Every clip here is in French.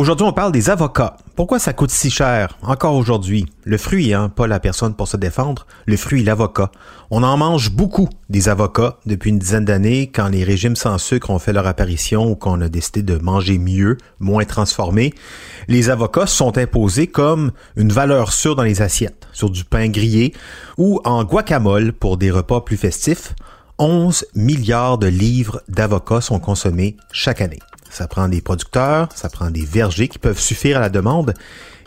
Aujourd'hui, on parle des avocats. Pourquoi ça coûte si cher? Encore aujourd'hui? Le fruit, hein, pas la personne pour se défendre, le fruit, l'avocat. On en mange beaucoup des avocats depuis une dizaine d'années quand les régimes sans sucre ont fait leur apparition ou qu'on a décidé de manger mieux, moins transformé. Les avocats sont imposés comme une valeur sûre dans les assiettes, sur du pain grillé ou en guacamole pour des repas plus festifs. 11 milliards de livres d'avocats sont consommés chaque année. Ça prend des producteurs, ça prend des vergers qui peuvent suffire à la demande.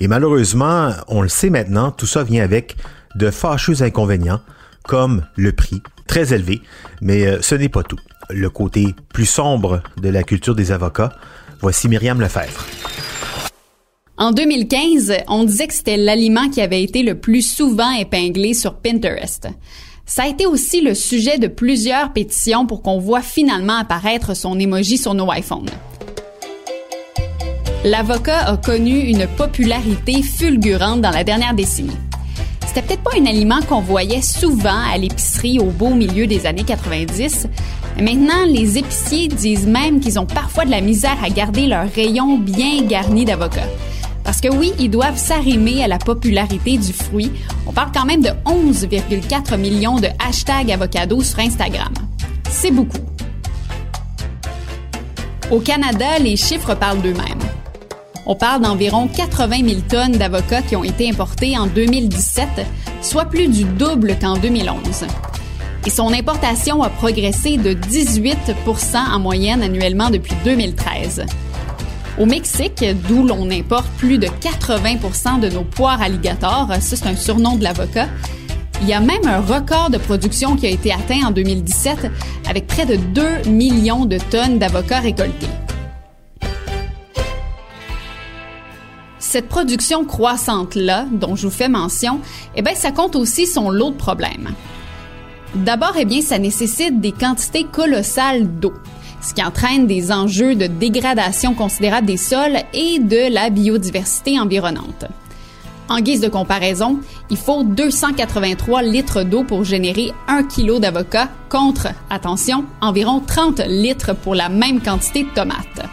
Et malheureusement, on le sait maintenant, tout ça vient avec de fâcheux inconvénients, comme le prix, très élevé. Mais euh, ce n'est pas tout. Le côté plus sombre de la culture des avocats, voici Myriam Lefebvre. En 2015, on disait que c'était l'aliment qui avait été le plus souvent épinglé sur Pinterest. Ça a été aussi le sujet de plusieurs pétitions pour qu'on voit finalement apparaître son emoji sur nos iPhones. L'avocat a connu une popularité fulgurante dans la dernière décennie. C'était peut-être pas un aliment qu'on voyait souvent à l'épicerie au beau milieu des années 90. Maintenant, les épiciers disent même qu'ils ont parfois de la misère à garder leur rayon bien garni d'avocats. Parce que oui, ils doivent s'arrimer à la popularité du fruit. On parle quand même de 11,4 millions de hashtags avocados sur Instagram. C'est beaucoup. Au Canada, les chiffres parlent d'eux-mêmes. On parle d'environ 80 000 tonnes d'avocats qui ont été importés en 2017, soit plus du double qu'en 2011. Et son importation a progressé de 18 en moyenne annuellement depuis 2013. Au Mexique, d'où l'on importe plus de 80% de nos poires alligators, ça c'est un surnom de l'avocat, il y a même un record de production qui a été atteint en 2017 avec près de 2 millions de tonnes d'avocats récoltés. Cette production croissante-là, dont je vous fais mention, eh bien, ça compte aussi son lot de problèmes. D'abord, eh bien, ça nécessite des quantités colossales d'eau, ce qui entraîne des enjeux de dégradation considérable des sols et de la biodiversité environnante. En guise de comparaison, il faut 283 litres d'eau pour générer 1 kg d'avocat contre, attention, environ 30 litres pour la même quantité de tomates.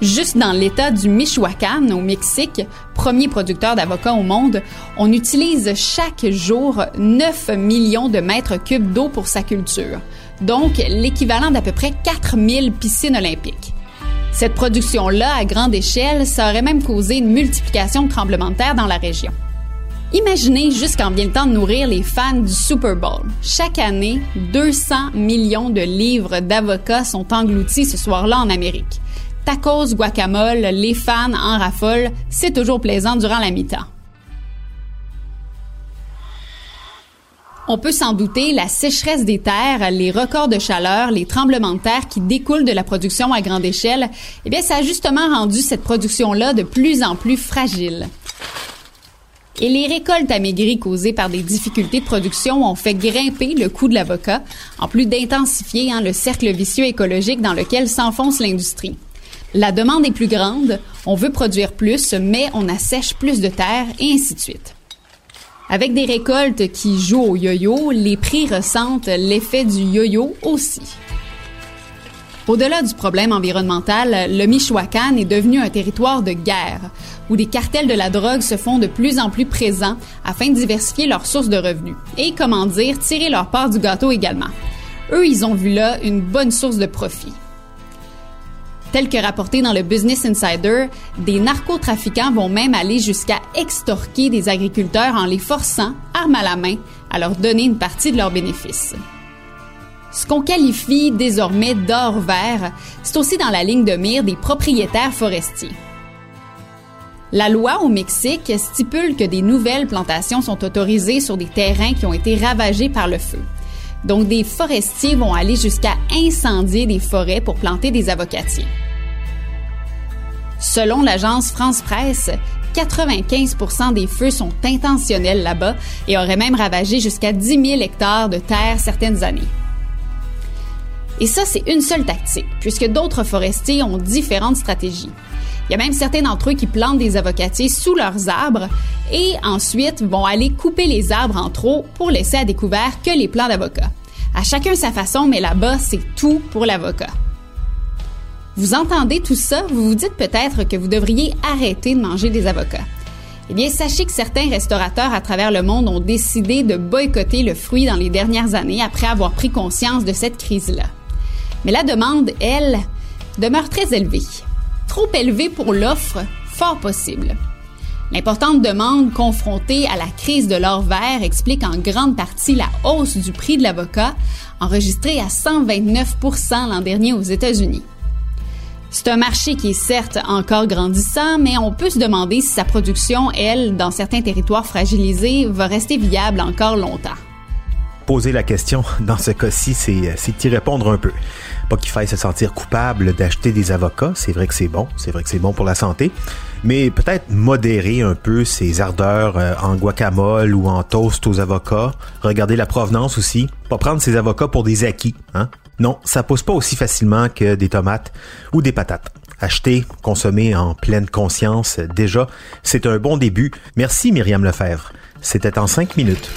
Juste dans l'État du Michoacán, au Mexique, premier producteur d'avocats au monde, on utilise chaque jour 9 millions de mètres cubes d'eau pour sa culture, donc l'équivalent d'à peu près 4000 piscines olympiques. Cette production-là, à grande échelle, ça aurait même causé une multiplication de tremblements de terre dans la région. Imaginez jusqu'en vient le temps de nourrir les fans du Super Bowl. Chaque année, 200 millions de livres d'avocats sont engloutis ce soir-là en Amérique tacos, guacamole, les fans en raffolent, c'est toujours plaisant durant la mi-temps. On peut s'en douter, la sécheresse des terres, les records de chaleur, les tremblements de terre qui découlent de la production à grande échelle, eh bien, ça a justement rendu cette production-là de plus en plus fragile. Et les récoltes amaigries causées par des difficultés de production ont fait grimper le coût de l'avocat, en plus d'intensifier hein, le cercle vicieux écologique dans lequel s'enfonce l'industrie. La demande est plus grande, on veut produire plus, mais on assèche plus de terre et ainsi de suite. Avec des récoltes qui jouent au yo-yo, les prix ressentent l'effet du yo-yo aussi. Au-delà du problème environnemental, le Michoacán est devenu un territoire de guerre, où des cartels de la drogue se font de plus en plus présents afin de diversifier leurs sources de revenus et, comment dire, tirer leur part du gâteau également. Eux, ils ont vu là une bonne source de profit. Tel que rapporté dans le Business Insider, des narcotrafiquants vont même aller jusqu'à extorquer des agriculteurs en les forçant, armes à la main, à leur donner une partie de leurs bénéfices. Ce qu'on qualifie désormais d'or vert, c'est aussi dans la ligne de mire des propriétaires forestiers. La loi au Mexique stipule que des nouvelles plantations sont autorisées sur des terrains qui ont été ravagés par le feu. Donc, des forestiers vont aller jusqu'à incendier des forêts pour planter des avocatiers. Selon l'agence France Presse, 95 des feux sont intentionnels là-bas et auraient même ravagé jusqu'à 10 000 hectares de terre certaines années. Et ça, c'est une seule tactique, puisque d'autres forestiers ont différentes stratégies. Il y a même certains d'entre eux qui plantent des avocatiers sous leurs arbres et ensuite vont aller couper les arbres en trop pour laisser à découvert que les plants d'avocat. À chacun sa façon, mais là-bas, c'est tout pour l'avocat. Vous entendez tout ça, vous vous dites peut-être que vous devriez arrêter de manger des avocats. Eh bien, sachez que certains restaurateurs à travers le monde ont décidé de boycotter le fruit dans les dernières années après avoir pris conscience de cette crise-là. Mais la demande, elle, demeure très élevée. Trop élevée pour l'offre, fort possible. L'importante demande confrontée à la crise de l'or vert explique en grande partie la hausse du prix de l'avocat, enregistrée à 129% l'an dernier aux États-Unis. C'est un marché qui est certes encore grandissant, mais on peut se demander si sa production, elle, dans certains territoires fragilisés, va rester viable encore longtemps. Poser la question dans ce cas-ci, c'est y répondre un peu. Pas qu'il faille se sentir coupable d'acheter des avocats, c'est vrai que c'est bon, c'est vrai que c'est bon pour la santé, mais peut-être modérer un peu ses ardeurs euh, en guacamole ou en toast aux avocats, regarder la provenance aussi, pas prendre ses avocats pour des acquis, hein? Non, ça pousse pas aussi facilement que des tomates ou des patates. Acheter, consommer en pleine conscience, déjà, c'est un bon début. Merci Myriam Lefebvre. C'était en cinq minutes.